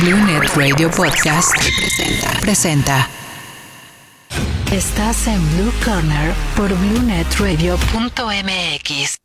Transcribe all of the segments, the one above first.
Blue Net Radio Podcast presenta. presenta. Estás en Blue Corner por BlueNetRadio.mx.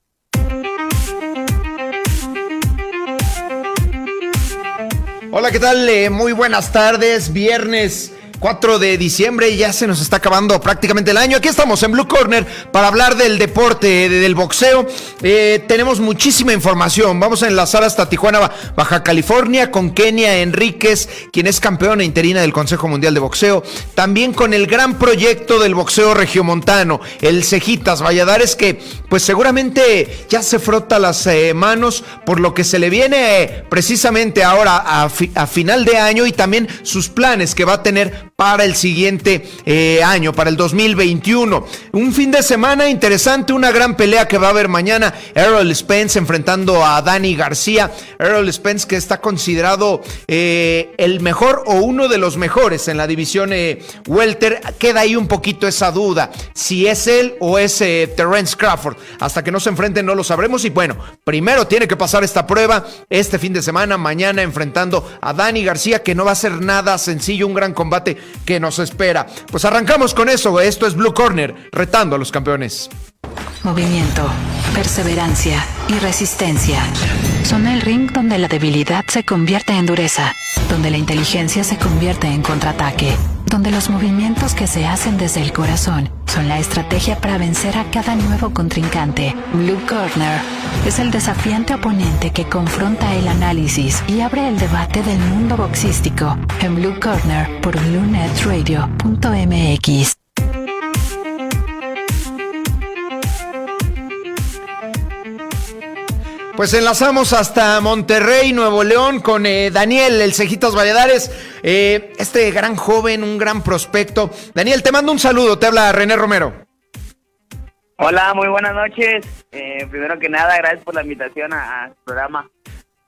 Hola, ¿qué tal? Eh, muy buenas tardes. Viernes 4 de diciembre y ya se nos está acabando prácticamente el año. Aquí estamos en Blue Corner para hablar del deporte, del boxeo. Eh, tenemos muchísima información. Vamos a enlazar hasta Tijuana, Baja California, con Kenia Enríquez, quien es campeona interina del Consejo Mundial de Boxeo. También con el gran proyecto del boxeo regiomontano, el Cejitas Valladares, que pues seguramente ya se frota las eh, manos por lo que se le viene eh, precisamente ahora a, a final de año y también sus planes que va a tener para el siguiente eh, año, para el 2021. Un fin de semana interesante, una gran pelea que va a haber mañana. Errol Spence enfrentando a Dani García. Errol Spence que está considerado eh, el mejor o uno de los mejores en la división eh, welter. Queda ahí un poquito esa duda, si es él o es Terence Crawford. Hasta que no se enfrenten no lo sabremos. Y bueno, primero tiene que pasar esta prueba este fin de semana, mañana enfrentando a Dani García, que no va a ser nada sencillo, un gran combate que nos espera. Pues arrancamos con eso, esto es Blue Corner, retando a los campeones. Movimiento, perseverancia y resistencia. Son el ring donde la debilidad se convierte en dureza, donde la inteligencia se convierte en contraataque, donde los movimientos que se hacen desde el corazón son la estrategia para vencer a cada nuevo contrincante. Blue Corner es el desafiante oponente que confronta el análisis y abre el debate del mundo boxístico en Blue Corner por BlueNetRadio.mx. Pues enlazamos hasta Monterrey, Nuevo León, con eh, Daniel, el Cejitas Valladares, eh, este gran joven, un gran prospecto. Daniel, te mando un saludo, te habla René Romero. Hola, muy buenas noches. Eh, primero que nada, gracias por la invitación al programa.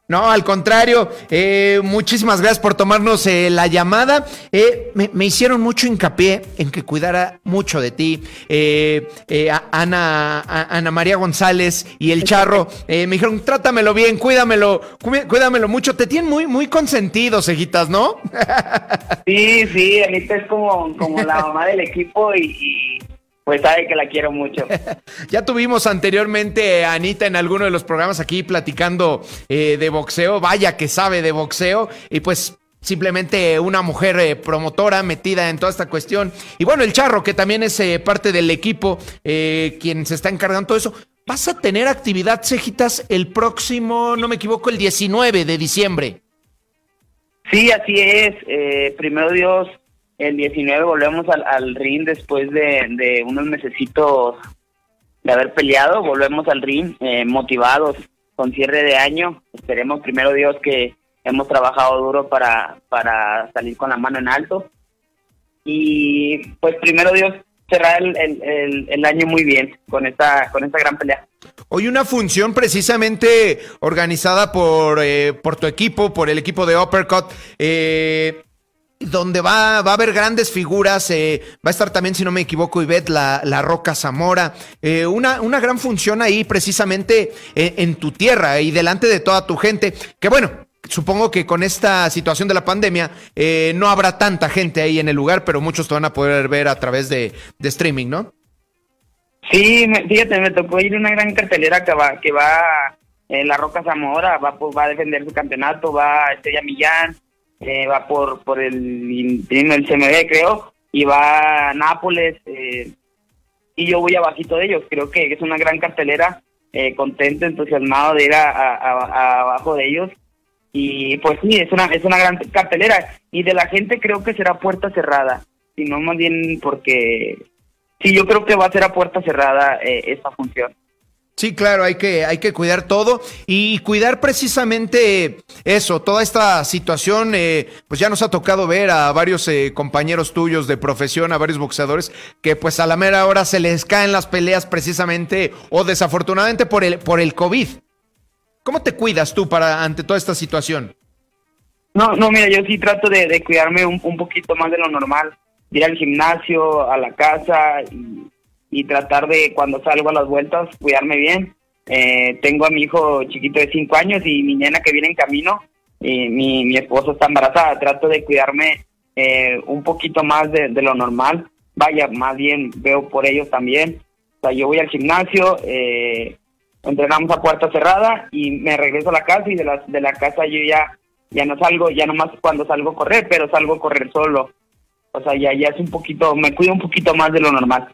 No, al contrario, eh, muchísimas gracias por tomarnos eh, la llamada. Eh, me, hicieron mucho hincapié en que cuidara mucho de ti. Ana, Ana María González y el Charro me dijeron, trátamelo bien, cuídamelo, cuídamelo mucho. Te tienen muy, muy consentido, cejitas, ¿no? Sí, sí, Anita es como, como la mamá del equipo y pues sabe que la quiero mucho. ya tuvimos anteriormente a Anita en alguno de los programas aquí platicando eh, de boxeo. Vaya que sabe de boxeo. Y pues simplemente una mujer eh, promotora metida en toda esta cuestión. Y bueno, el Charro, que también es eh, parte del equipo, quien se está encargando de todo eso. Vas a tener actividad, Cejitas, el próximo, no me equivoco, el 19 de diciembre. Sí, así es. primero Dios, el 19 volvemos al, ring después de, unos mesecitos de haber peleado, volvemos al ring eh, motivados con cierre de año. Esperemos primero Dios que hemos trabajado duro para, para salir con la mano en alto. Y pues primero Dios cerrar el, el, año muy bien con esta, con esta gran pelea. Hoy una función precisamente organizada por, eh, por tu equipo, por el equipo de Uppercut. Eh, donde va, va a haber grandes figuras, eh, va a estar también, si no me equivoco, Ivette, la, la Roca Zamora, eh, una, una gran función ahí precisamente eh, en tu tierra y delante de toda tu gente, que bueno, supongo que con esta situación de la pandemia no habrá tanta gente ahí en el lugar, pero muchos te van a poder ver a través de, de streaming, ¿no? Sí, fíjate, me tocó ir una gran cartelera que va, que va la Roca Zamora, va, pues, va a defender su campeonato, va Estrella Millán, eh, va por por el, el CMB creo, y va a Nápoles, eh, y yo voy abajito de ellos, creo que es una gran cartelera, eh, contento, entusiasmado de ir a, abajo de ellos, y pues sí, es una, es una gran cartelera, y de la gente creo que será puerta cerrada, sino más bien porque sí, yo creo que va a ser a puerta cerrada esta función. Sí, claro, hay que, hay que cuidar todo y cuidar precisamente eso, toda esta situación, eh, pues ya nos ha tocado ver a varios eh, compañeros tuyos de profesión, a varios boxeadores, que pues a la mera hora se les caen las peleas precisamente o desafortunadamente por el, por el COVID. ¿Cómo te cuidas tú para ante toda esta situación? No, no, mira, yo sí trato de, cuidarme un, un, poquito más de lo normal, ir al gimnasio, a la casa y y tratar de cuando salgo a las vueltas cuidarme bien. Eh, tengo a mi hijo chiquito de 5 años y mi nena que viene en camino mi, mi está embarazada. Trato de cuidarme eh, un poquito más de, lo normal. Vaya, más bien veo por ellos también. O sea, yo voy al gimnasio, eh, entrenamos a puerta cerrada y me regreso a la casa y de la, de la casa yo ya, ya no salgo, ya nomás cuando salgo a correr, pero salgo a correr solo. O sea, ya, ya es un poquito, me cuido un poquito más de lo normal.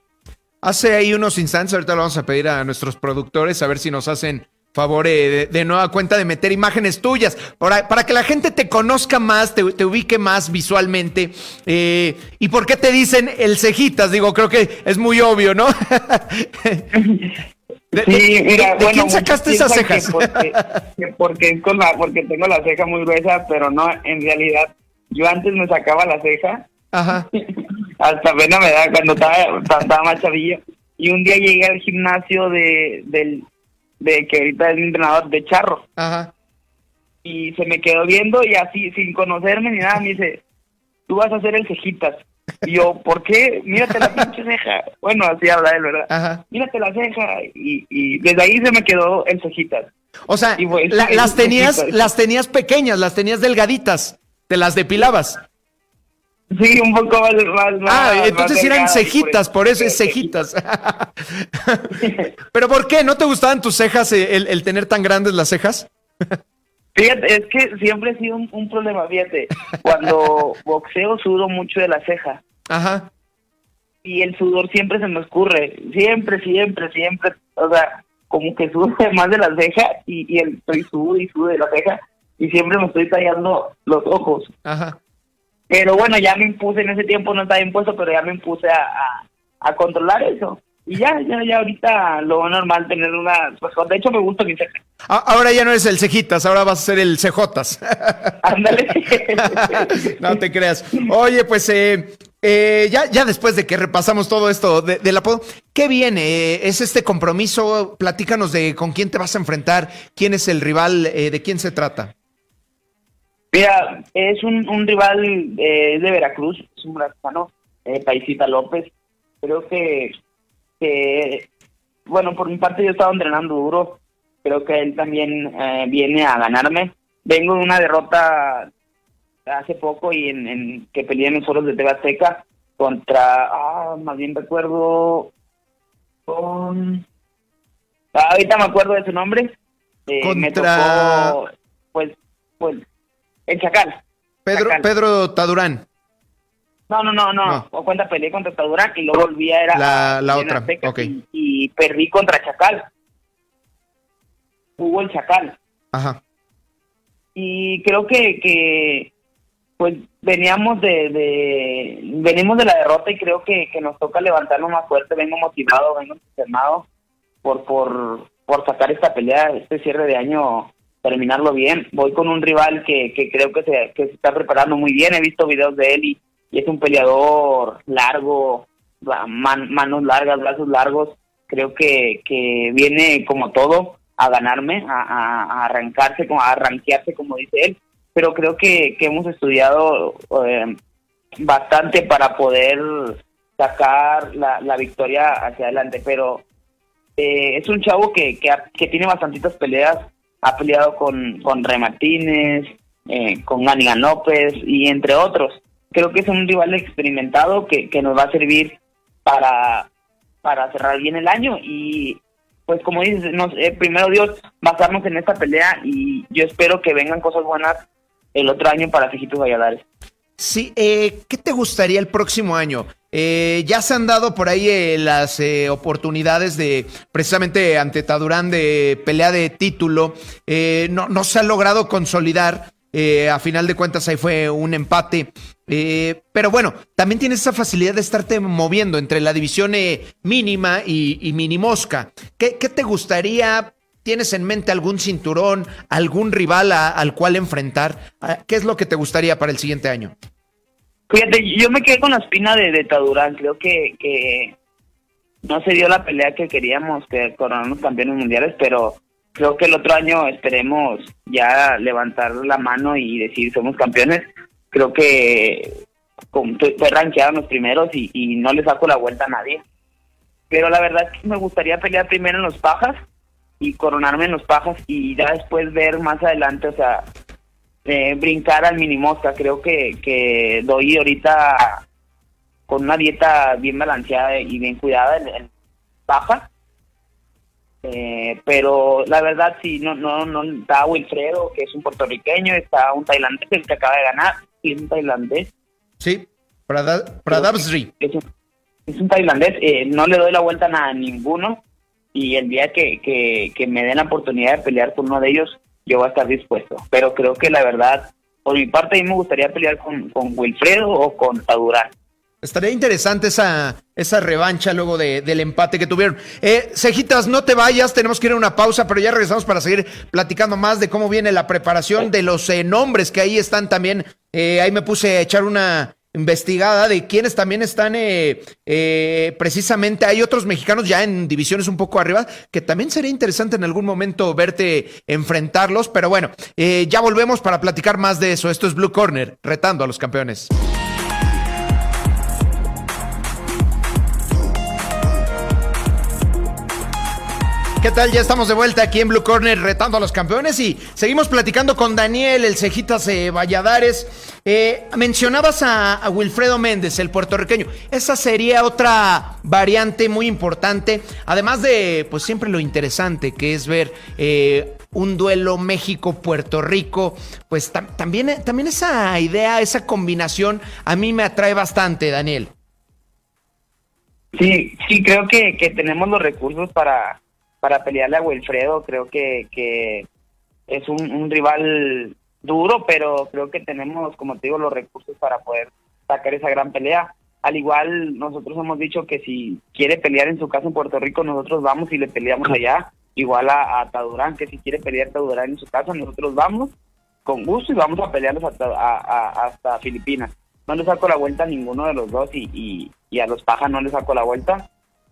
Hace ahí unos instantes, ahorita lo vamos a pedir a nuestros productores a ver si nos hacen favor eh, de, nueva cuenta de meter imágenes tuyas para, para que la gente te conozca más, te, ubique más visualmente. Eh, ¿Y por qué te dicen el cejitas? Digo, creo que es muy obvio, ¿no? ¿De, sí, mira, quién sacaste esas cejas? porque, con la, porque tengo la ceja muy gruesa, pero no, en realidad, yo antes me sacaba la ceja. Ajá. hasta pena me da cuando estaba, estaba más chavillo. Y un día llegué al gimnasio de, del, de que ahorita es mi entrenador de charro. Ajá. Y se me quedó viendo y así, sin conocerme ni nada, me dice, tú vas a hacer el cejitas. Y yo, ¿por qué? Mírate la pinche ceja. Bueno, así habla él, ¿verdad? Ajá. Mírate la ceja. Y, y desde ahí se me quedó el cejitas. O sea, las tenías, las tenías pequeñas, las tenías delgaditas, te las depilabas. Sí, un poco más. ah, entonces eran cejitas, por eso, es cejitas. Pero ¿por qué? ¿No te gustaban tus cejas, eh, el, tener tan grandes las cejas? Fíjate, es que siempre ha sido un, problema, fíjate. Cuando boxeo sudo mucho de la ceja. Ajá. Y el sudor siempre se me escurre. Siempre, siempre, siempre. O sea, como que sudo más de la ceja y, y el, estoy sudo y sudo de la ceja. Y siempre me estoy tallando los ojos. Ajá. Pero bueno, ya me impuse, en ese tiempo no estaba impuesto, pero ya me impuse a, a, controlar eso. Y ya, ya, ya ahorita lo normal tener una... Pues, de hecho me gusta mi ceja. Ahora ya no es el cejitas, ahora vas a ser el cejotas. Ándale. no te creas. Oye, pues eh, eh, ya, ya después de que repasamos todo esto de, del apodo, ¿qué viene? ¿Es este compromiso? Platícanos de con quién te vas a enfrentar, quién es el rival, eh, de quién se trata. Mira, es un, un rival eh, de Veracruz, es un brasileño, eh, Paisita López. Creo que, que, bueno, por mi parte yo he estado entrenando duro. Creo que él también eh, viene a ganarme. Vengo de una derrota hace poco y en, en que peleé en los foros de Tebasteca contra, ah, más bien recuerdo, con... Ah, ahorita me acuerdo de su nombre. contra... Me tocó, pues, pues el Chacal. Pedro, Pedro Tadurán. No, no, no, no, O cuenta peleé contra Tadurán y luego volví a la, la otra. Y, perdí contra Chacal. Hubo el Chacal. Ajá. Y creo que, que pues veníamos de, de venimos de la derrota y creo que, que nos toca levantarnos más fuerte. Vengo motivado, vengo entusiasmado por, por, por sacar esta pelea, este cierre de año terminarlo bien. Voy con un rival que, que creo que se, que se está preparando muy bien. He visto videos de él y, es un peleador largo, manos largas, brazos largos. Creo que, viene como todo a ganarme, a, arrancarse, a arranquearse, como dice él. Pero creo que, hemos estudiado eh, bastante para poder sacar la, victoria hacia adelante. Pero eh, es un chavo que, que tiene bastantitas peleas ha peleado con, con Rey Martínez, eh, con Ganigan López y entre otros. Creo que es un rival experimentado que, que nos va a servir para, para cerrar bien el año y pues como dices, nos, primero Dios, basarnos en esta pelea y yo espero que vengan cosas buenas el otro año para Fijitos Valladares. Sí, eh, ¿qué te gustaría el próximo año? Eh, ya se han dado por ahí eh, las eh, oportunidades de precisamente ante Tadurán de pelea de título. no, se ha logrado consolidar. a final de cuentas ahí fue un empate. pero bueno, también tienes esa facilidad de estarte moviendo entre la división mínima y, y mini mosca. ¿Qué, ¿Qué, te gustaría? ¿Tienes en mente algún cinturón, algún rival al cual enfrentar? Ah, ¿Qué es lo que te gustaría para el siguiente año? Fíjate, yo me quedé con la espina de, de Tadurán. Creo que, que no se dio la pelea que queríamos, que coronamos campeones mundiales, pero creo que el otro año esperemos ya levantar la mano y decir somos campeones. Creo que fue rankeado en los primeros y, y no le saco la vuelta a nadie. Pero la verdad que me gustaría pelear primero en los pajas y coronarme en los pajas y ya después ver más adelante, o sea, eh, brincar al mini mosca. Creo que, que doy ahorita con una dieta bien balanceada y bien cuidada en, baja. Eh, pero la verdad sí, no, no, no, está Wilfredo, que es un puertorriqueño, está un tailandés el que acaba de ganar, y es un tailandés. Sí, Pradabsri. Es, es, un tailandés, eh, no le doy la vuelta a ninguno, y el día que, que, que me den la oportunidad de pelear con uno de ellos, yo voy a estar dispuesto. Pero creo que la verdad, por mi parte, a mí me gustaría pelear con, con Wilfredo o con Tadurán. Estaría interesante esa, esa revancha luego de, del empate que tuvieron. Eh, Cejitas, no te vayas, tenemos que ir a una pausa, pero ya regresamos para seguir platicando más de cómo viene la preparación de los eh, nombres que ahí están también. Eh, ahí me puse a echar una investigada de quienes también están eh, eh, precisamente, hay otros mexicanos ya en divisiones un poco arriba, que también sería interesante en algún momento verte enfrentarlos, pero bueno, eh, ya volvemos para platicar más de eso. Esto es Blue Corner, retando a los campeones. ¿Qué tal? Ya estamos de vuelta aquí en Blue Corner retando a los campeones y seguimos platicando con Daniel, el Cejitas eh, Valladares. Eh, mencionabas a, Wilfredo Méndez, el puertorriqueño. Esa sería otra variante muy importante, además de, pues siempre lo interesante que es ver eh, un duelo México-Puerto Rico. Pues también, también esa idea, esa combinación, a mí me atrae bastante, Daniel. Sí, sí, creo que, que tenemos los recursos para para pelearle a Wilfredo. Creo que, que es un, rival duro, pero creo que tenemos, como te digo, los recursos para poder sacar esa gran pelea. Al igual, nosotros hemos dicho que si quiere pelear en su casa en Puerto Rico, nosotros vamos y le peleamos allá. Igual a, a Tadurán, que si quiere pelear Tadurán en su casa, nosotros vamos con gusto y vamos a pelearlos hasta, hasta Filipinas. No le saco la vuelta a ninguno de los dos y, y, a los pajas no le saco la vuelta.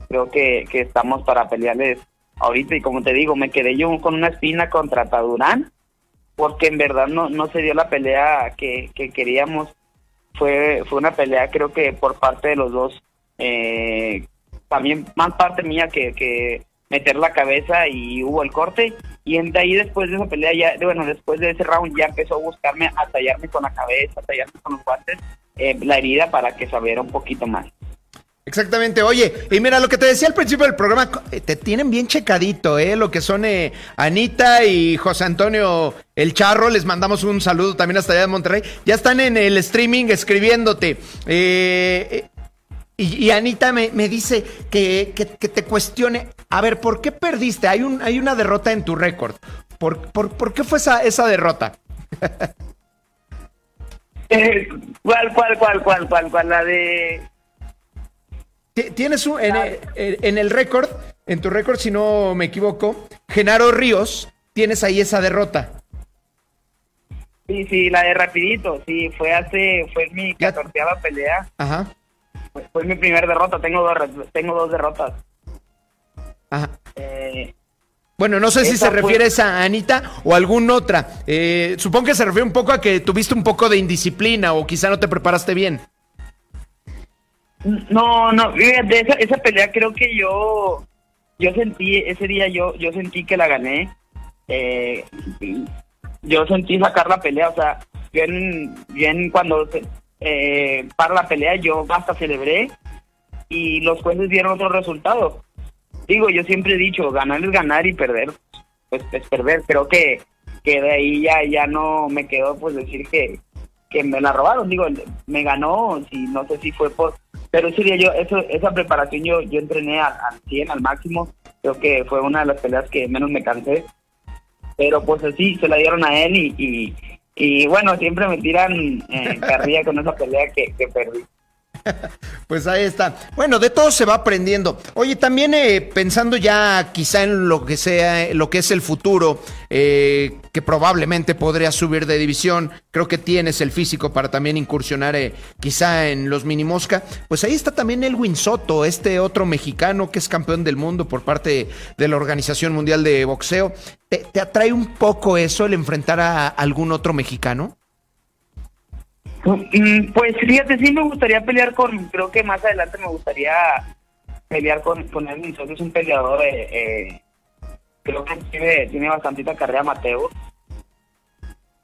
Creo que, que estamos para pelearles ahorita y como te digo, me quedé yo con una espina contra Tadurán porque en verdad no, no se dio la pelea que, queríamos. Fue, fue una pelea creo que por parte de los dos, eh, también más parte mía que, que meter la cabeza y hubo el corte y de ahí después de esa pelea ya bueno después de ese round ya empezó a buscarme a tallarme con la cabeza a tallarme con los guantes eh, la herida para que sabiera un poquito más Exactamente, oye, y mira lo que te decía al principio del programa, eh, te tienen bien checadito, ¿eh? Lo que son eh, Anita y José Antonio El Charro, les mandamos un saludo también hasta allá de Monterrey, ya están en el streaming escribiéndote. Eh, y, Anita me, dice que, te cuestione, a ver, ¿por qué perdiste? Hay, un, hay una derrota en tu récord. ¿Por, por, qué fue esa, esa derrota? ¿Cuál, cuál, cuál, cuál, cuál, cuál? La de Tienes un, en, el récord, en tu récord, si no me equivoco, Genaro Ríos, tienes ahí esa derrota. Sí, sí, la de rapidito, sí, fue hace, fue mi catorceava pelea. Ajá. Fue, mi primer derrota, tengo dos, tengo dos derrotas. Ajá. Eh, bueno, no sé si se refiere a Anita o a alguna otra. Eh, supongo que se refiere un poco a que tuviste un poco de indisciplina o quizá no te preparaste bien. No, no, de esa, esa pelea creo que yo, yo sentí, ese día yo, yo sentí que la gané. Eh, yo sentí sacar la pelea, o sea, bien, bien cuando eh, para la pelea yo hasta celebré y los jueces dieron otro resultado. Digo, yo siempre he dicho, ganar es ganar y perder, pues es perder. Creo que, que de ahí ya, ya no me quedó pues decir que, que me la robaron. Digo, me ganó, si no sé si fue por pero sí, yo, eso, esa preparación yo, yo entrené al, 100, al máximo. Creo que fue una de las peleas que menos me cansé. Pero pues así, se la dieron a él y, y, bueno, siempre me tiran eh, carrilla con esa pelea que perdí. Pues ahí está. Bueno, de todo se va aprendiendo. Oye, también eh, pensando ya quizá en lo que sea, lo que es el futuro, eh, que probablemente podría subir de división. Creo que tienes el físico para también incursionar eh, quizá en los mini mosca. Pues ahí está también Elwin Soto, este otro mexicano que es campeón del mundo por parte de la Organización Mundial de Boxeo. te atrae un poco eso, el enfrentar a algún otro mexicano? Mm, pues fíjate, sí me gustaría pelear con, creo que más adelante me gustaría pelear con, con él, es un peleador, eh, eh, creo que tiene, tiene bastantita carrera Mateo.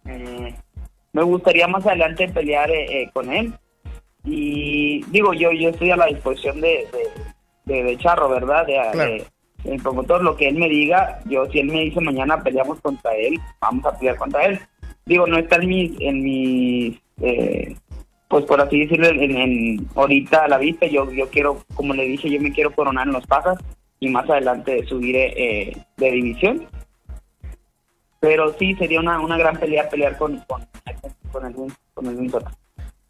Eh, me gustaría más adelante pelear eh, eh, con él. Y digo, yo yo estoy a la disposición de, de, Charro, ¿verdad? De, el promotor, lo que él me diga, yo si él me dice mañana peleamos contra él, vamos a pelear contra él. Digo, no está en mis, en mis eh, pues por así decirlo, en, ahorita a la vista, yo, yo quiero, como le dije, yo me quiero coronar en los pasas y más adelante subiré eh, de división. Pero sí, sería una, una gran pelea pelear con, con, con el, con el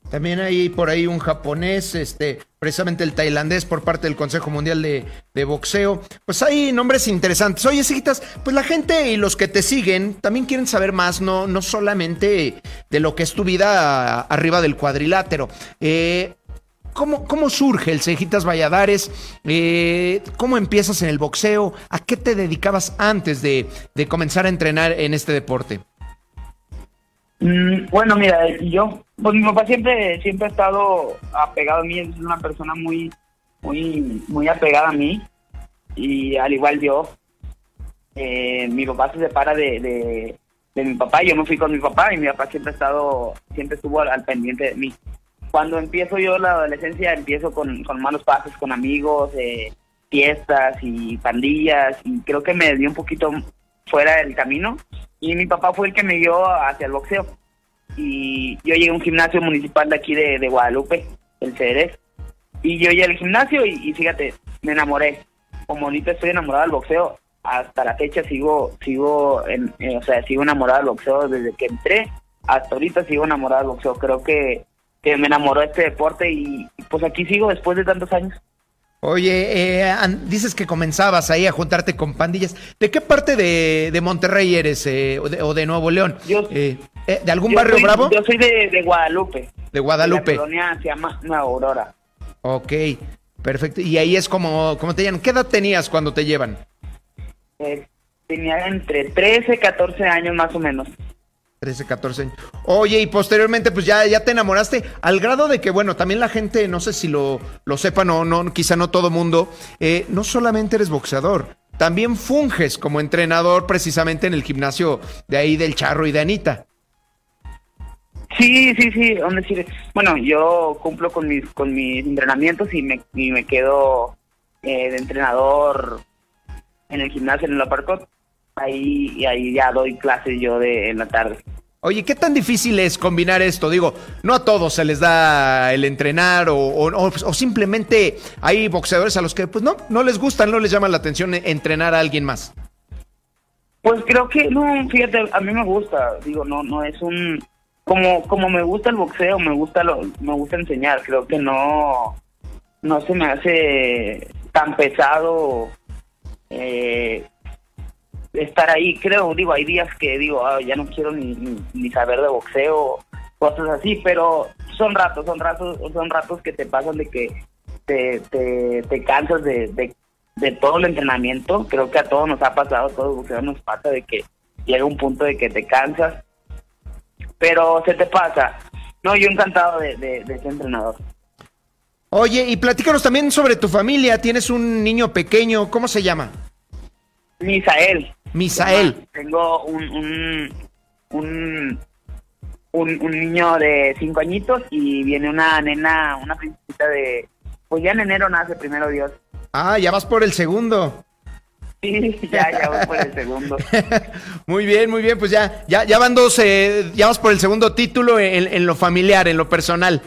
también hay por ahí un japonés, este, precisamente el tailandés por parte del Consejo Mundial de, Boxeo. Pues hay nombres interesantes. Oye, Sigitas, pues la gente y los que te siguen también quieren saber más, no, no solamente de lo que es tu vida arriba del cuadrilátero. Eh, ¿Cómo, ¿Cómo, surge el Cejitas Valladares? Eh, ¿Cómo empiezas en el boxeo? ¿A qué te dedicabas antes de, de comenzar a entrenar en este deporte? Mm, bueno, mira, yo, pues mi papá siempre, siempre ha estado apegado a mí, es una persona muy, muy, muy apegada a mí y al igual yo, eh, mi papá se separa de, de, de, mi papá, yo me fui con mi papá y mi papá siempre ha estado, siempre estuvo al, pendiente de mí. Cuando empiezo yo la adolescencia, empiezo con, con malos pasos, con amigos, eh, fiestas y pandillas y creo que me dio un poquito fuera del camino y mi papá fue el que me dio hacia el boxeo. Y yo llegué a un gimnasio municipal de aquí de, Guadalupe, el Ceres, y yo llegué al gimnasio y, fíjate, me enamoré. Como ahorita estoy enamorado del boxeo, hasta la fecha sigo, sigo, en, eh, o sea, sigo enamorado del boxeo desde que entré, hasta ahorita sigo enamorado del boxeo. Creo que me enamoró este deporte y pues aquí sigo después de tantos años. Oye, eh, dices que comenzabas ahí a juntarte con pandillas. ¿De qué parte de, Monterrey eres eh, o, de, Nuevo León? Eh, ¿De algún barrio bravo? Yo soy de, Guadalupe. De Guadalupe. la colonia se llama Nueva Aurora. Ok, perfecto. Y ahí es como, como te llaman. ¿Qué edad tenías cuando te llevan? tenía entre 13, 14 años más o menos. 13, 14 años. Oye, y posteriormente, pues ya, ya te enamoraste, al grado de que, bueno, también la gente, no sé si lo, lo sepan o no, quizá no todo mundo, eh, no solamente eres boxeador, también funges como entrenador precisamente en el gimnasio de ahí del Charro y de Anita. Sí, sí, sí, bueno, yo cumplo con mis, con mis entrenamientos y me, y me quedo eh, de entrenador en el gimnasio en el aparcot ahí y ahí ya doy clases yo de en la tarde. Oye, ¿qué tan difícil es combinar esto? Digo, no a todos se les da el entrenar o, o, simplemente hay boxeadores a los que pues no, no les gusta, no les llama la atención entrenar a alguien más. Pues creo que, no, fíjate, a mí me gusta, digo, no, no es un, como, como me gusta el boxeo, me gusta lo, me gusta enseñar, creo que no, no se me hace tan pesado eh, estar ahí, creo, digo, hay días que digo, ah, ya no quiero ni, ni, saber de boxeo, cosas así, pero son ratos, son ratos, son ratos que te pasan de que te, te, cansas de, de, todo el entrenamiento, creo que a todos nos ha pasado, a todos boxeo nos pasa de que llega un punto de que te cansas, pero se te pasa. No, yo encantado de, de, de ser entrenador. Oye, y platícanos también sobre tu familia. Tienes un niño pequeño, ¿cómo se llama? Misael. Misael. Tengo un, un, un, niño de cinco añitos y viene una nena, una princesita de... Pues ya en enero nace, primero Dios. Ah, ya vas por el segundo. Sí, ya, ya vas por el segundo. muy bien, muy bien, pues ya, ya, ya van dos, eh, ya vas por el segundo título en, en, lo familiar, en lo personal.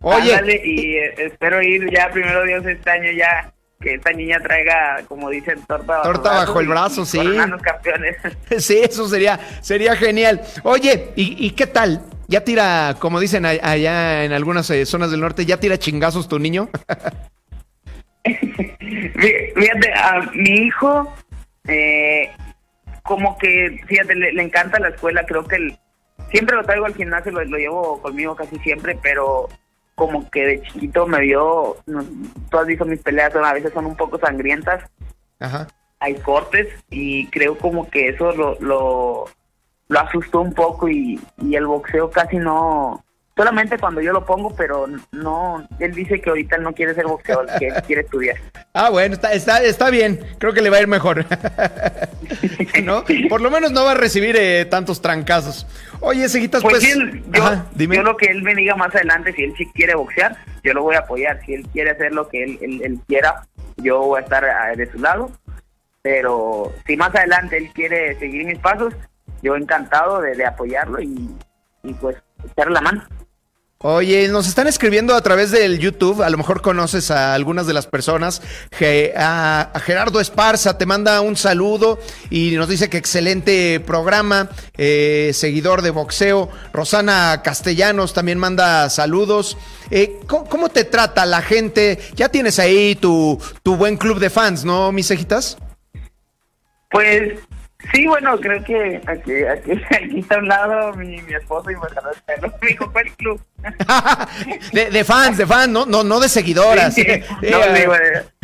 Oye. y eh, espero ir ya, primero Dios, este año ya que esta niña traiga, como dicen, torta bajo, torta bajo el brazo, sí. campeones. Sí, eso sería, sería genial. Oye, ¿y, qué tal? ¿Ya tira, como dicen allá en algunas eh, zonas del norte, ya tira chingazos tu niño? fíjate, a mi hijo, eh, como que, fíjate, le, encanta la escuela, creo que siempre lo traigo al gimnasio, lo llevo conmigo casi siempre, pero como que de chiquito me vio, tú has visto mis peleas, a veces son un poco sangrientas. Ajá. Hay cortes y creo como que eso lo, lo, asustó un poco y, y el boxeo casi no, solamente cuando yo lo pongo, pero no, él dice que ahorita no quiere ser boxeador, que quiere estudiar. Ah, bueno, está, está, está bien, creo que le va a ir mejor. ¿No? Por lo menos no va a recibir eh, tantos trancazos. Oye, Seguitas, pues... pues yo, yo, lo que él me diga más adelante, si él sí quiere boxear, yo lo voy a apoyar. Si él quiere hacer lo que él, él, quiera, yo voy a estar ah, de su lado. Pero si más adelante él quiere seguir mis pasos, yo encantado de, de apoyarlo y, y pues echarle la mano. Oye, nos están escribiendo a través del YouTube, a lo mejor conoces a algunas de las personas, Gerardo Esparza te manda un saludo y nos dice que excelente programa, eh, seguidor de boxeo, Rosana Castellanos también manda saludos. Eh, ¿cómo, te trata la gente? Ya tienes ahí tu, tu buen club de fans, ¿no, mis cejitas? Pues Sí, bueno, creo que aquí, aquí, aquí está a un lado mi, mi esposo y mi compa el club. de, de, fans, de fans, ¿no? No, no de seguidoras.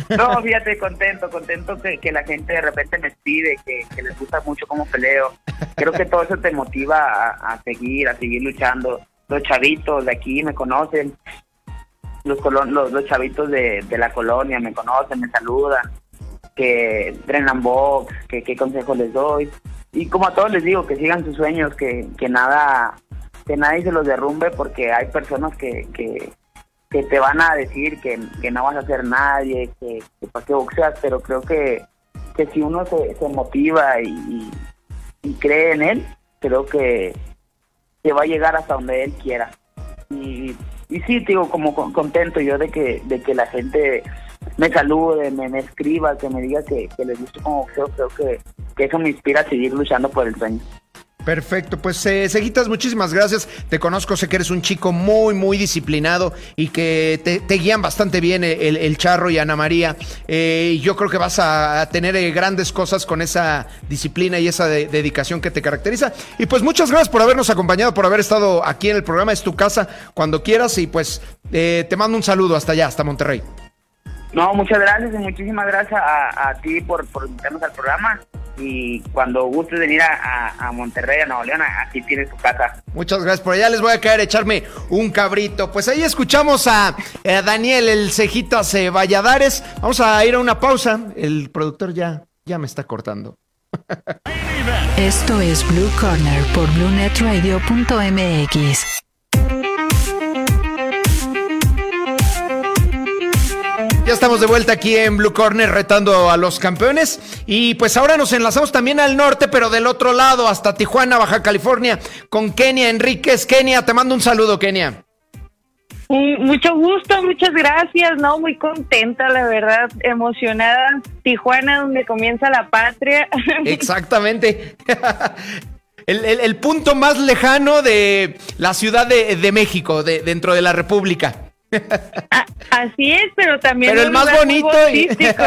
no, no, fíjate, contento, contento que, que, la gente de repente me pide, que, que, les gusta mucho cómo peleo. Creo que todo eso te motiva a, a seguir, a seguir luchando. Los chavitos de aquí me conocen, los, los, los chavitos de, de la colonia me conocen, me saludan que drenan box, que qué consejos les doy. Y como a todos les digo, que sigan sus sueños, que, que nada, que nadie se los derrumbe porque hay personas que, que, que te van a decir que, que, no vas a ser nadie, que, para qué boxeas, pero creo que, que si uno se, se motiva y, y, cree en él, creo que, que va a llegar hasta donde él quiera. Y, y sí, digo, como contento yo de que, de que la gente me salude, me, me escriba, que me diga que, que les guste como boxeo, creo que, que eso me inspira a seguir luchando por el sueño. Perfecto, pues eh, Seguitas, muchísimas gracias. Te conozco, sé que eres un chico muy, muy disciplinado y que te, guían bastante bien el, Charro y Ana María. Eh, yo creo que vas a, tener eh, grandes cosas con esa disciplina y esa dedicación que te caracteriza. Y pues muchas gracias por habernos acompañado, por haber estado aquí en el programa. Es tu casa cuando quieras y pues te mando un saludo hasta allá, hasta Monterrey. No, muchas gracias y muchísimas gracias a, ti por, por, invitarnos al programa. Y cuando gustes venir a, Monterrey, a Nuevo León, aquí tienes tu casa. Muchas gracias. Por allá les voy a caer a echarme un cabrito. Pues ahí escuchamos a, Daniel, el cejitas Valladares. Vamos a ir a una pausa. El productor ya, ya me está cortando. Esto es Blue Corner por BlueNetRadio.mx. Ya estamos de vuelta aquí en Blue Corner retando a los campeones y pues ahora nos enlazamos también al norte, pero del otro lado, hasta Tijuana, Baja California, con Kenia Enríquez. Kenia, te mando un saludo, Kenia. Mucho gusto, muchas gracias, ¿no? Muy contenta, la verdad, emocionada. Tijuana, donde comienza la patria. Exactamente. El, punto más lejano de la Ciudad de, México, de, dentro de la República. Así es, pero también pero el más bonito muy boxístico.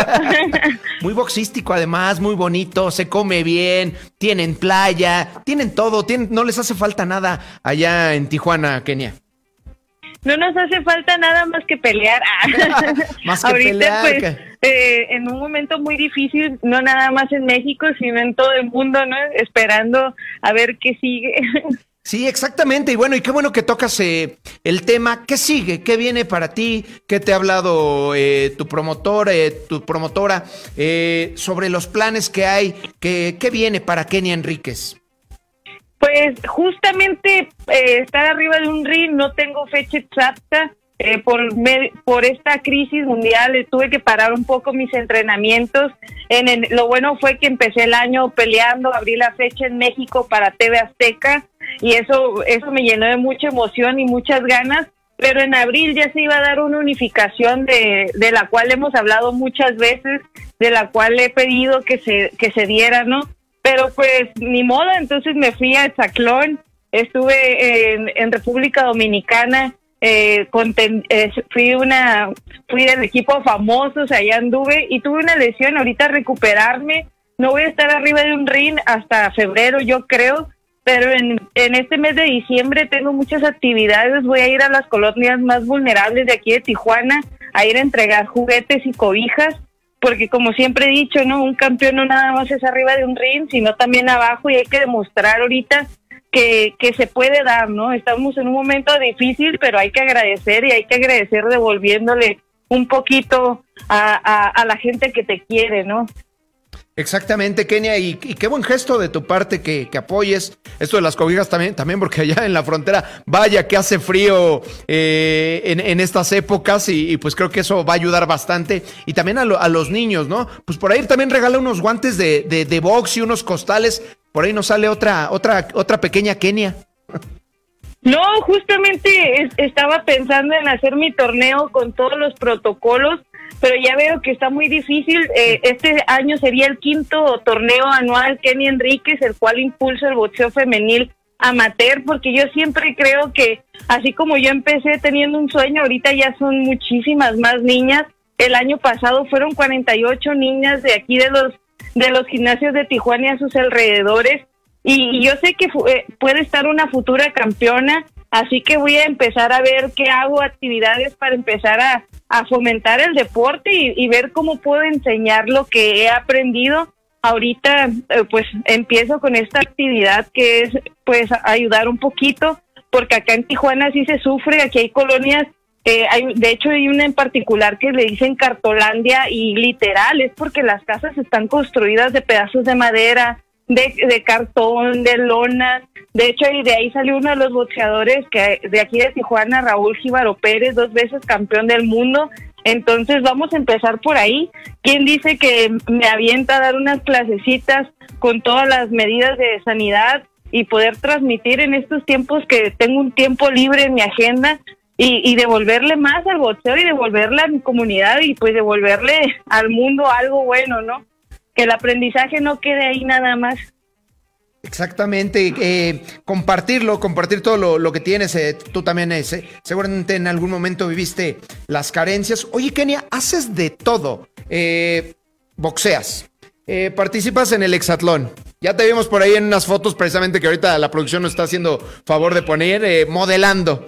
muy boxístico además, muy bonito, se come bien, tienen playa, tienen todo, tienen, no les hace falta nada allá en Tijuana, Kenia. No nos hace falta nada más que pelear. más que Ahorita, Pues, eh, en un momento muy difícil, no nada más en México, sino en todo el mundo, ¿no? Esperando a ver qué sigue. Sí, exactamente. Y bueno, y qué bueno que tocas eh, el tema. ¿Qué sigue? ¿Qué viene para ti? ¿Qué te ha hablado eh, tu promotor, eh, tu promotora sobre los planes que hay? ¿Qué, qué viene para Kenia Enríquez? Pues justamente estar arriba de un ring, no tengo fecha exacta. Por, por esta crisis mundial tuve que parar un poco mis entrenamientos. En lo bueno fue que empecé el año peleando, abrí la fecha en México para TV Azteca y eso, eso me llenó de mucha emoción y muchas ganas. Pero en abril ya se iba a dar una unificación de, de la cual hemos hablado muchas veces, de la cual he pedido que se, que se diera, ¿no? Pero pues ni modo, entonces me fui a Zaclón, estuve en, en República Dominicana, eh, eh, fui una fui del equipo famoso, allá anduve y tuve una lesión, ahorita recuperarme, no voy a estar arriba de un ring hasta febrero, yo creo, pero en, en este mes de diciembre tengo muchas actividades, voy a ir a las colonias más vulnerables de aquí de Tijuana, a ir a entregar juguetes y cobijas, porque como siempre he dicho, no un campeón no nada más es arriba de un ring, sino también abajo y hay que demostrar ahorita que, se puede dar, ¿no? Estamos en un momento difícil, pero hay que agradecer y hay que agradecer devolviéndole un poquito a, la gente que te quiere, ¿no? Exactamente, Kenia, y, qué buen gesto de tu parte que, apoyes esto de las cobijas también, también porque allá en la frontera, vaya que hace frío eh, en, estas épocas y, pues creo que eso va a ayudar bastante. Y también a, a los niños, ¿no? Pues por ahí también regala unos guantes de, de, de box y unos costales. Por ahí nos sale otra, otra, otra pequeña Kenia. No, justamente estaba pensando en hacer mi torneo con todos los protocolos, pero ya veo que está muy difícil. Eh, este año sería el quinto torneo anual Kenny Enríquez, el cual impulsa el boxeo femenil amateur, porque yo siempre creo que así como yo empecé teniendo un sueño, ahorita ya son muchísimas más niñas. El año pasado fueron 48 niñas de aquí de los de los gimnasios de Tijuana y a sus alrededores y, yo sé que eh, puede estar una futura campeona, así que voy a empezar a ver qué hago, actividades para empezar a, fomentar el deporte y, ver cómo puedo enseñar lo que he aprendido. Ahorita eh, pues empiezo con esta actividad que es pues ayudar un poquito, porque acá en Tijuana sí se sufre, aquí hay colonias eh, hay, de hecho, hay una en particular que le dicen Cartolandia y literal es porque las casas están construidas de pedazos de madera, de, cartón, de lona. De hecho, de ahí salió uno de los boxeadores que de aquí de Tijuana, Raúl Gíbaro Pérez, dos veces campeón del mundo. Entonces vamos a empezar por ahí. ¿Quién dice que me avienta a dar unas clasecitas con todas las medidas de sanidad y poder transmitir en estos tiempos que tengo un tiempo libre en mi agenda y, y devolverle más al boxeo y devolverle a mi comunidad y pues devolverle al mundo algo bueno, ¿no? que el aprendizaje no quede ahí nada más. Exactamente, eh, compartirlo, compartir todo lo, que tienes, eh, tú también eh, seguramente en algún momento viviste las carencias. Oye, Kenia, haces de todo, boxeas, participas en el hexatlón, ya te vimos por ahí en unas fotos precisamente que ahorita la producción nos está haciendo favor de poner, modelando,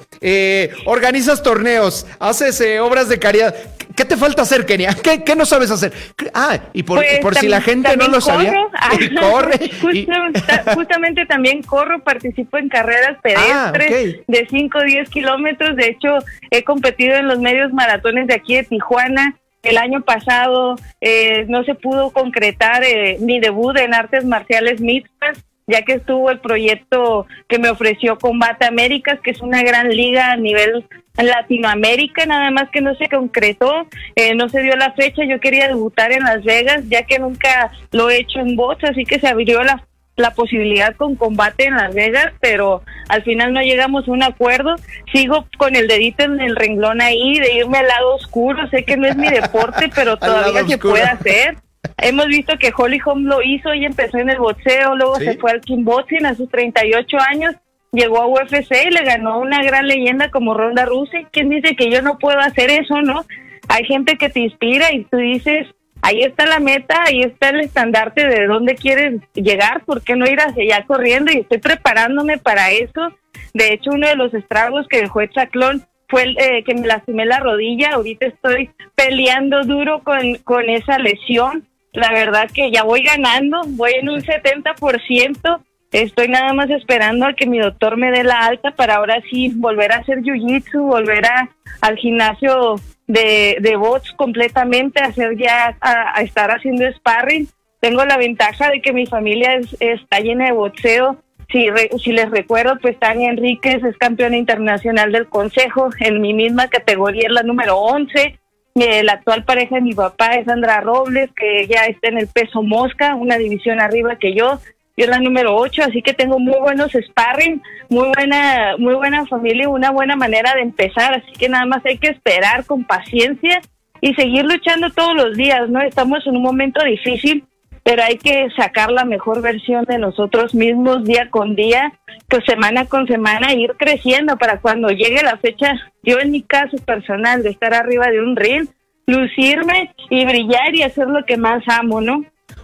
organizas torneos, haces obras de caridad. ¿Qué te falta hacer, Kenia? ¿Qué, no sabes hacer? Ah, y por, pues, si la gente no lo sabía, corre. Justamente, también corro, participo en carreras ah, pedestres de 5 o 10 kilómetros. De hecho, he competido en los medios maratones de aquí de Tijuana. El año pasado eh, no se pudo concretar eh, mi debut en artes marciales mixtas ya que estuvo el proyecto que me ofreció Combate Américas, que es una gran liga a nivel Latinoamérica, nada más que no se concretó, eh, no se dio la fecha, yo quería debutar en Las Vegas, ya que nunca lo he hecho en bots, así que se abrió la, la posibilidad con combate en Las Vegas, pero al final no llegamos a un acuerdo, sigo con el dedito en el renglón ahí, de irme al lado oscuro, sé que no es mi deporte, pero todavía se puede hacer. Hemos visto que Holly Holm lo hizo y empezó en el boxeo, luego se fue al kickboxing a sus 38 años, llegó a UFC y le ganó una gran leyenda como Ronda Rousey. ¿Quién dice que yo no puedo hacer eso, no? Hay gente que te inspira y tú dices, ahí está la meta, ahí está el estandarte de dónde quieres llegar, ¿por qué no ir hacia allá corriendo? Y estoy preparándome para eso. De hecho, uno de los estragos que dejó el chaclón fue el, eh, que me lastimé la rodilla. Ahorita estoy peleando duro con, con esa lesión la verdad que ya voy ganando, voy en un 70%. Estoy nada más esperando a que mi doctor me dé la alta para ahora sí volver a hacer jiu-jitsu, volver a, al gimnasio de, de bots completamente, hacer ya, a, estar haciendo sparring. Tengo la ventaja de que mi familia está llena de boxeo. Si, si les recuerdo, pues Tania Enríquez es campeona internacional del consejo, en mi misma categoría es la número 11 la actual pareja de mi papá es Sandra Robles, que ya está en el peso mosca, una división arriba que yo. Yo la número 8, así que tengo muy buenos sparring, muy buena, muy buena familia, una buena manera de empezar. Así que nada más hay que esperar con paciencia y seguir luchando todos los días, ¿no? Estamos en un momento difícil, pero hay que sacar la mejor versión de nosotros mismos día con día, pues semana con semana, ir creciendo para cuando llegue la fecha, yo en mi caso personal, de estar arriba de un ring, lucirme y brillar y hacer lo que más amo, ¿no?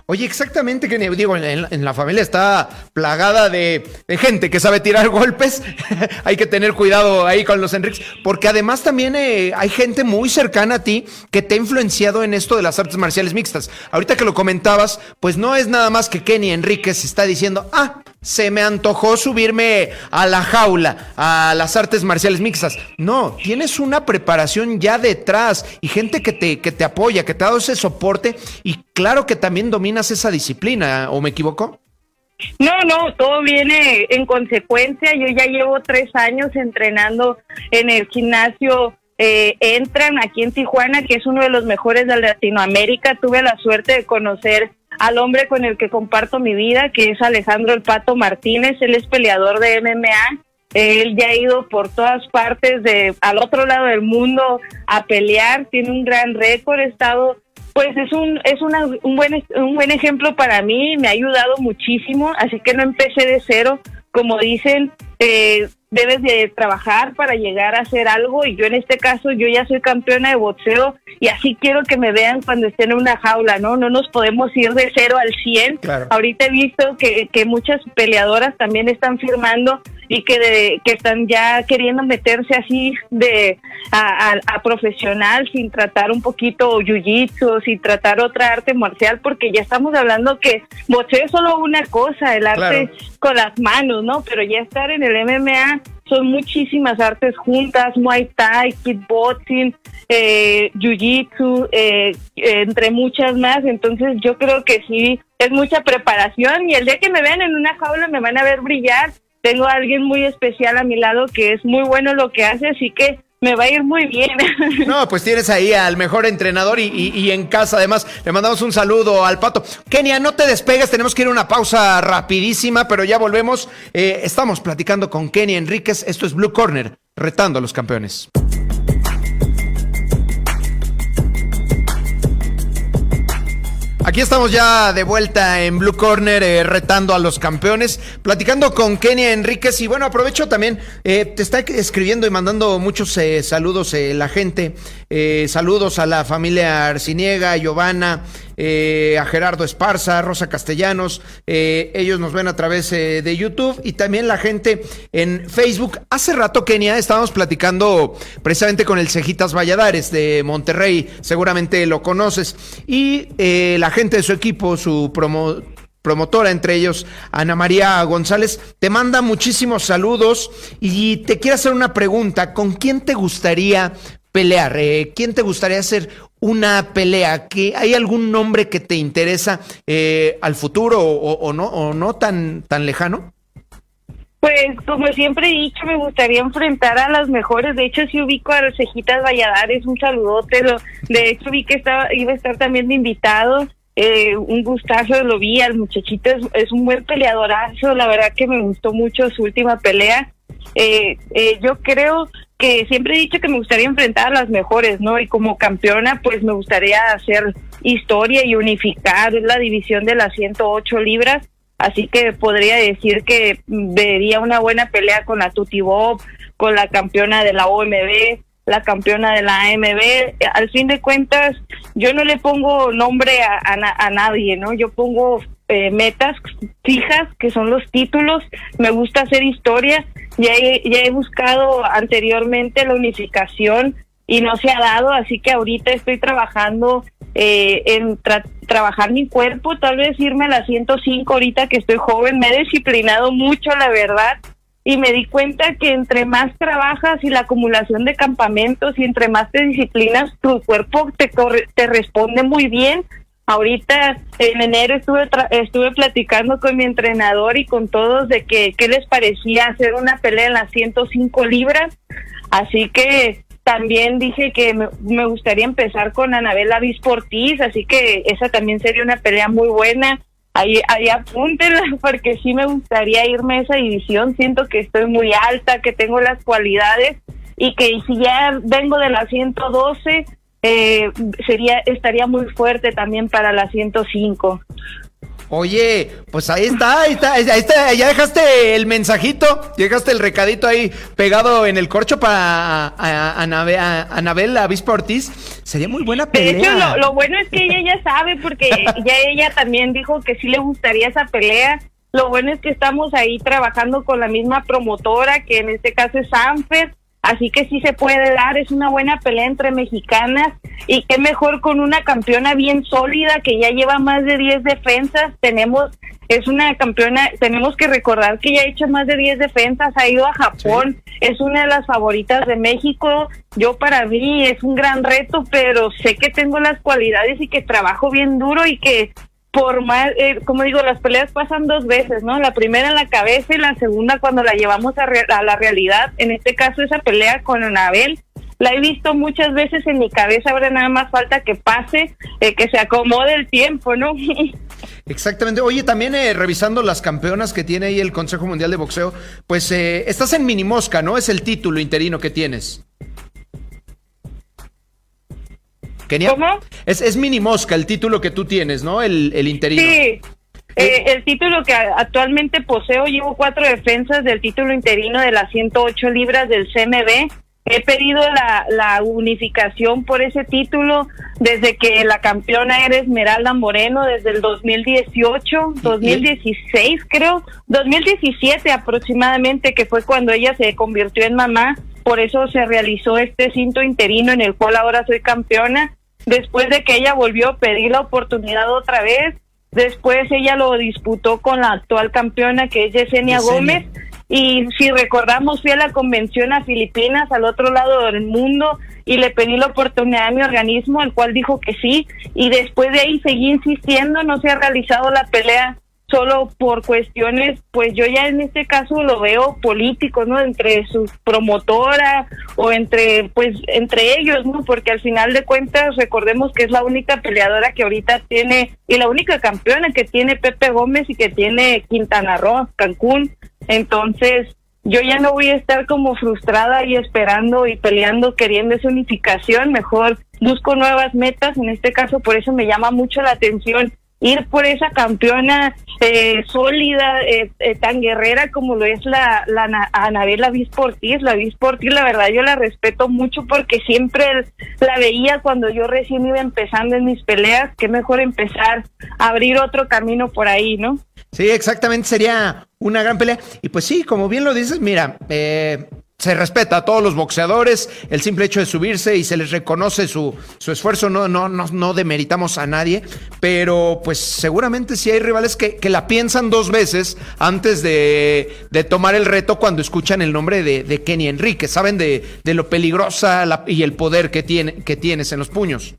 Oye, exactamente, que digo, en, la familia está plagada de, gente que sabe tirar golpes. hay que tener cuidado ahí con los Enriques, porque además también eh, hay gente muy cercana a ti que te ha influenciado en esto de las artes marciales mixtas. Ahorita que lo comentabas, pues no es nada más que Kenny Enríquez está diciendo, ah, se me antojó subirme a la jaula, a las artes marciales mixtas. No, tienes una preparación ya detrás y gente que te, que te apoya, que te ha dado ese soporte y claro que también dominas esa disciplina, ¿o me equivoco? No, no, todo viene en consecuencia. Yo ya llevo tres años entrenando en el gimnasio eh, Entran aquí en Tijuana, que es uno de los mejores de Latinoamérica. Tuve la suerte de conocer al hombre con el que comparto mi vida, que es Alejandro El Pato Martínez. Él es peleador de MMA. Él ya ha ido por todas partes de al otro lado del mundo a pelear, tiene un gran récord, ha estado pues es un es una, un buen un buen ejemplo para mí, me ha ayudado muchísimo, así que no empecé de cero, como dicen, eh, debes de trabajar para llegar a hacer algo y yo en este caso yo ya soy campeona de boxeo y así quiero que me vean cuando estén en una jaula, ¿no? No nos podemos ir de cero al 100. Ahorita he visto que, que muchas peleadoras también están firmando y que, que están ya queriendo meterse así de a, a, profesional sin tratar un poquito jiu-jitsu, sin tratar otra arte marcial, porque ya estamos hablando que boxeo es solo una cosa, el arte con las manos, ¿no? Pero ya estar en el MMA son muchísimas artes juntas, Muay Thai, kickboxing, eh, Jiu-Jitsu, eh, entre muchas más. Entonces yo creo que sí, es mucha preparación y el día que me vean en una jaula me van a ver brillar. Tengo a alguien muy especial a mi lado que es muy bueno lo que hace, así que me va a ir muy bien. No, pues tienes ahí al mejor entrenador y, en casa además le mandamos un saludo al Pato. Kenia, no te despegues, tenemos que ir a una pausa rapidísima, pero ya volvemos. Eh, estamos platicando con Kenia Enríquez, esto es Blue Corner, retando a los campeones. Aquí estamos ya de vuelta en Blue Corner, eh, retando a los campeones, platicando con Kenia Enríquez. Y bueno, aprovecho también, eh, te está escribiendo y mandando muchos eh, saludos la gente. saludos a la familia Arciniega, Giovanna, a Gerardo Esparza, Rosa Castellanos. ellos nos ven a través de YouTube y también la gente en Facebook. Hace rato, Kenia, estábamos platicando precisamente con el Cejitas Valladares de Monterrey. Seguramente lo conoces. Y la gente de su equipo, su promotora, entre ellos Ana María González, te manda muchísimos saludos y te quiere hacer una pregunta. ¿Con quién te gustaría pelear? Eh, ¿Quién te gustaría hacer una pelea? ¿Que ¿Hay algún nombre que te interesa eh, al futuro o, no, o no tan, tan lejano? Pues como siempre he dicho, me gustaría enfrentar a las mejores. De hecho, si ubico a Cejitas Valladares, un saludote. Lo, de hecho, vi que estaba, iba a estar también de invitado. Eh, un gustazo, lo vi, al muchachito es, un buen peleadorazo, la verdad que me gustó mucho su última pelea. Eh, eh, yo creo que siempre he dicho que me gustaría enfrentar a las mejores, ¿no? Y como campeona, pues me gustaría hacer historia y unificar la división de las 108 libras. Así que podría decir que vería una buena pelea con la Tuti Bob, con la campeona de la OMB, la campeona de la AMB. Al fin de cuentas, yo no le pongo nombre a, a, nadie, ¿no? Yo pongo eh, metas fijas, que son los títulos. Me gusta hacer historia. Ya he, ya he buscado anteriormente la unificación y no se ha dado, así que ahorita estoy trabajando eh, en trabajar mi cuerpo, tal vez irme a la 105 ahorita que estoy joven. Me he disciplinado mucho, la verdad y me di cuenta que entre más trabajas y la acumulación de campamentos y entre más te disciplinas, tu cuerpo te, te responde muy bien. Ahorita en enero estuve estuve platicando con mi entrenador y con todos de que qué les parecía hacer una pelea en las 105 libras. Así que también dije que me, gustaría empezar con Anabela Visportiz, así que esa también sería una pelea muy buena ahí, ahí apúntenla porque sí me gustaría irme a esa división. Siento que estoy muy alta, que tengo las cualidades y que si ya vengo de la 112, eh, sería, estaría muy fuerte también para la 105. Oye, pues ahí está, ahí está, ahí está, ya dejaste el mensajito, dejaste el recadito ahí pegado en el corcho para Anabel, Avispa Ortiz. Sería muy buena pelea. De hecho, lo, bueno es que ella ya sabe, porque ya ella también dijo que sí le gustaría esa pelea. Lo bueno es que estamos ahí trabajando con la misma promotora, que en este caso es Sanfer. Así que sí se puede dar, es una buena pelea entre mexicanas y qué mejor con una campeona bien sólida que ya lleva más de 10 defensas. Tenemos, es una campeona, tenemos que recordar que ya ha hecho más de 10 defensas, ha ido a Japón, es una de las favoritas de México. Yo para mí es un gran reto, pero sé que tengo las cualidades y que trabajo bien duro y que por más, eh, como digo, las peleas pasan dos veces, ¿no? La primera en la cabeza y la segunda cuando la llevamos a, la realidad. En este caso, esa pelea con Anabel, la he visto muchas veces en mi cabeza, ahora nada más falta que pase, eh, que se acomode el tiempo, ¿no? Exactamente. Oye, también eh, revisando las campeonas que tiene ahí el Consejo Mundial de Boxeo, pues estás en mini mosca, ¿no? Es el título interino que tienes. ¿Cómo? Es, es Mini Mosca el título que tú tienes, ¿no? El, el interino. Sí. Eh, el título que actualmente poseo, llevo cuatro defensas del título interino de las 108 libras del CMB. He pedido la, la unificación por ese título desde que la campeona era Esmeralda Moreno, desde el 2018, 2016 creo, 2017 aproximadamente, que fue cuando ella se convirtió en mamá. Por eso se realizó este cinto interino en el cual ahora soy campeona. Después de que ella volvió a pedir la oportunidad otra vez, después ella lo disputó con la actual campeona que es Yesenia, Gómez. Y si recordamos fui a la convención a Filipinas al otro lado del mundo y le pedí la oportunidad a mi organismo, el cual dijo que sí. Y después de ahí seguí insistiendo, no se ha realizado la pelea solo por cuestiones, pues yo ya en este caso lo veo político, ¿no? Entre su promotora o entre, pues, entre ellos, ¿no? Porque al final de cuentas recordemos que es la única peleadora que ahorita tiene y la única campeona que tiene Pepe Gómez y que tiene Quintana Roo, Cancún. Entonces, yo ya no voy a estar como frustrada y esperando y peleando queriendo esa unificación, mejor busco nuevas metas, en este caso por eso me llama mucho la atención ir por esa campeona eh, sólida, eh, eh, tan guerrera como lo es la, la Anabela Visportis. La Visportis, la verdad, yo la respeto mucho porque siempre la veía cuando yo recién iba empezando en mis peleas. Qué mejor empezar a abrir otro camino por ahí, ¿no? Sí, exactamente, sería una gran pelea. Y pues sí, como bien lo dices, mira, eh, se respeta a todos los boxeadores, el simple hecho de subirse y se les reconoce su, su esfuerzo, no, no, no, no demeritamos a nadie, pero pues seguramente sí hay rivales que, que la piensan dos veces antes de, de, tomar el reto cuando escuchan el nombre de, de Kenny Enrique, saben de, de lo peligrosa y el poder que, tiene, que tienes en los puños.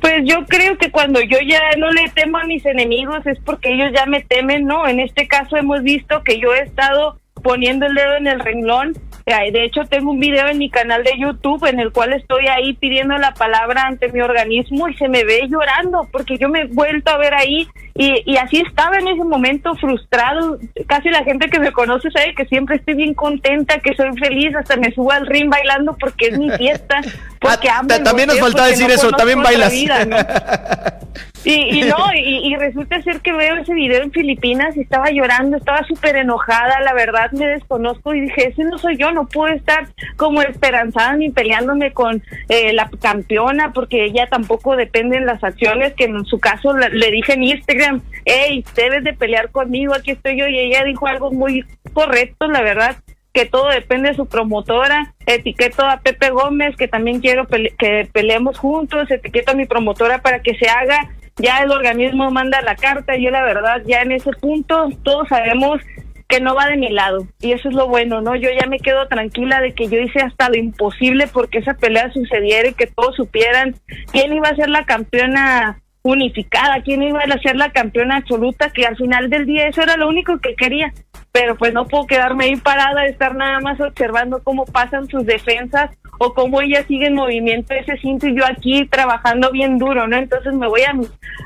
Pues yo creo que cuando yo ya no le temo a mis enemigos es porque ellos ya me temen, ¿no? En este caso hemos visto que yo he estado poniendo el dedo en el renglón de hecho, tengo un video en mi canal de YouTube en el cual estoy ahí pidiendo la palabra ante mi organismo y se me ve llorando porque yo me he vuelto a ver ahí y, y así estaba en ese momento frustrado. Casi la gente que me conoce sabe que siempre estoy bien contenta, que soy feliz, hasta me subo al ring bailando porque es mi fiesta. Porque ah, también nos falta decir eso, también bailas. Y, y no, y, resulta ser que veo ese video en Filipinas y estaba llorando, estaba súper enojada, la verdad me desconozco y dije, ese no soy yo, no puedo estar como esperanzada ni peleándome con eh, la campeona porque ella tampoco depende en las acciones, que en su caso le dije en Instagram, hey, debes de pelear conmigo, aquí estoy yo y ella dijo algo muy correcto, la verdad que todo depende de su promotora. Etiqueto a Pepe Gómez, que también quiero que peleemos juntos. Etiqueto a mi promotora para que se haga ya el organismo manda la carta, yo la verdad ya en ese punto todos sabemos que no va de mi lado y eso es lo bueno, ¿no? Yo ya me quedo tranquila de que yo hice hasta lo imposible porque esa pelea sucediera y que todos supieran quién iba a ser la campeona unificada, quién iba a ser la campeona absoluta, que al final del día eso era lo único que quería pero pues no puedo quedarme ahí parada, estar nada más observando cómo pasan sus defensas o cómo ella sigue en movimiento ese cinto y yo aquí trabajando bien duro, ¿no? Entonces me voy a,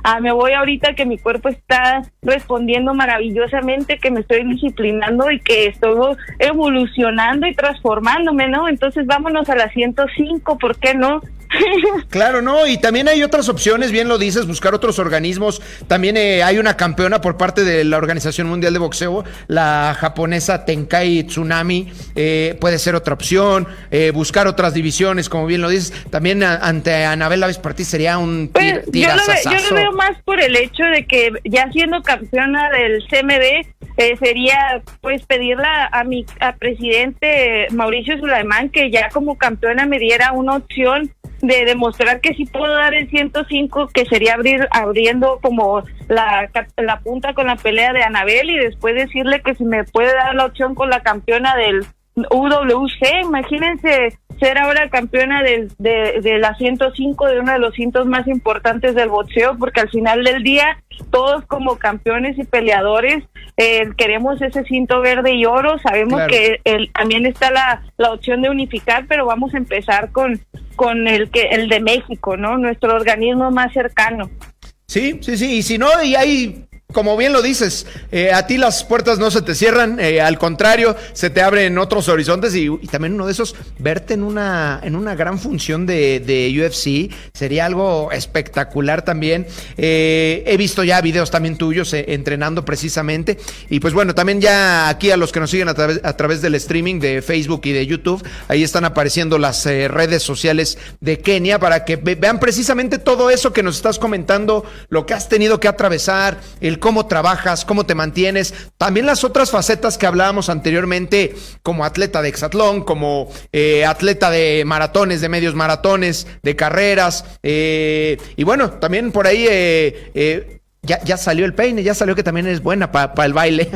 a, me voy ahorita que mi cuerpo está respondiendo maravillosamente, que me estoy disciplinando y que estoy evolucionando y transformándome, ¿no? Entonces vámonos a la 105, ¿por qué no? Claro, no, y también hay otras opciones, bien lo dices, buscar otros organismos. También eh, hay una campeona por parte de la Organización Mundial de Boxeo, la japonesa Tenkai Tsunami, eh, puede ser otra opción. Eh, buscar otras divisiones, como bien lo dices. También ante Anabel Aves Partí sería un pues, yo, lo veo, más por el hecho de que ya siendo campeona del CMD, sería pues pedirle a mi a presidente Mauricio Sulaimán que ya como campeona me diera una opción de demostrar que sí puedo dar el 105, que sería abrir abriendo como la, la punta con la pelea de Anabel y después decirle que si me puede dar la opción con la campeona del UWC, imagínense ser ahora campeona de, de, la 105 de uno de los cintos más importantes del boxeo, porque al final del día todos como campeones y peleadores eh, queremos ese cinto verde y oro, sabemos que el, también está la, la opción de unificar, pero vamos a empezar con, con el, que, el de México, ¿no? Nuestro organismo más cercano. Sí, sí, sí, y si no, y hay como bien lo dices, eh, a ti las puertas no se te cierran, eh, al contrario, se te abren otros horizontes y, también uno de esos, verte en una, en una gran función de, UFC sería algo espectacular también. Eh, he visto ya videos también tuyos entrenando precisamente y pues bueno, también ya aquí a los que nos siguen a través, a través del streaming de Facebook y de YouTube, ahí están apareciendo las redes sociales de Kenia para que vean precisamente todo eso que nos estás comentando, lo que has tenido que atravesar, el cómo trabajas, cómo te mantienes, también las otras facetas que hablábamos anteriormente como atleta de exatlón, como eh, atleta de maratones, de medios maratones, de carreras, eh, y bueno, también por ahí... Ya, ya salió el peine, ya salió que también es buena para el baile.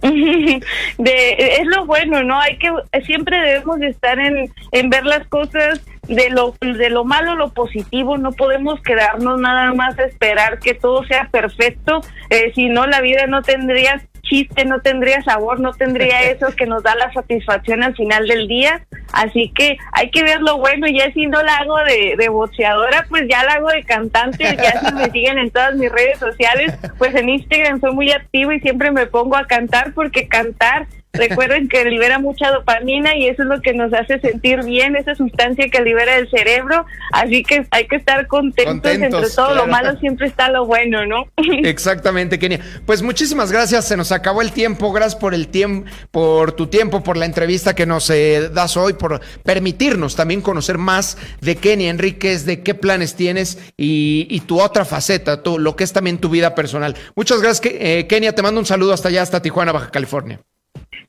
de, es lo bueno, ¿no? Hay que siempre debemos de estar en, en ver las cosas de lo, de lo malo lo positivo, no podemos quedarnos nada más a esperar que todo sea perfecto, eh, si no la vida no tendría chiste, no tendría sabor, no tendría eso que nos da la satisfacción al final del día, así que hay que ver lo bueno, ya si no la hago de, de boxeadora, pues ya la hago de cantante, ya si me siguen en todas mis redes sociales, pues en Instagram soy muy activo y siempre me pongo a cantar porque cantar Recuerden que libera mucha dopamina y eso es lo que nos hace sentir bien, esa sustancia que libera el cerebro. Así que hay que estar contentos, entre todo lo malo siempre está lo bueno, ¿no? Exactamente, Kenia. Pues muchísimas gracias, se nos acabó el tiempo. Gracias por el tiempo, por tu tiempo, por la entrevista que nos eh, das hoy, por permitirnos también conocer más de Kenia Enríquez, de qué planes tienes y, tu otra faceta, tu, lo que es también tu vida personal. Muchas gracias, eh, Kenia. Te mando un saludo hasta allá, hasta Tijuana, Baja California.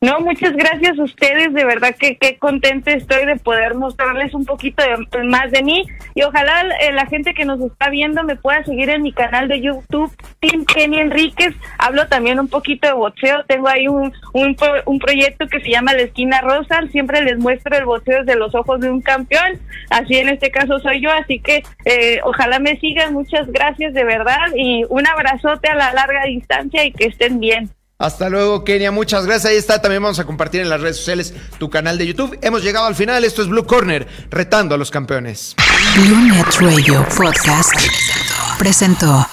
No, muchas gracias a ustedes, de verdad que qué contenta estoy de poder mostrarles un poquito más de mí. Y ojalá eh, la gente que nos está viendo me pueda seguir en mi canal de YouTube, Team Kenny Enríquez, hablo también un poquito de boxeo, tengo ahí un, un, un proyecto que se llama La Esquina Rosa, siempre les muestro el boxeo desde los ojos de un campeón, así en este caso soy yo, así que eh, ojalá me sigan, muchas gracias de verdad. Y un abrazote a la larga distancia y que estén bien. Hasta luego, Kenia. Muchas gracias. Ahí está. También vamos a compartir en las redes sociales tu canal de YouTube. Hemos llegado al final. Esto es Blue Corner, retando a los campeones. Blue Radio Podcast presentó.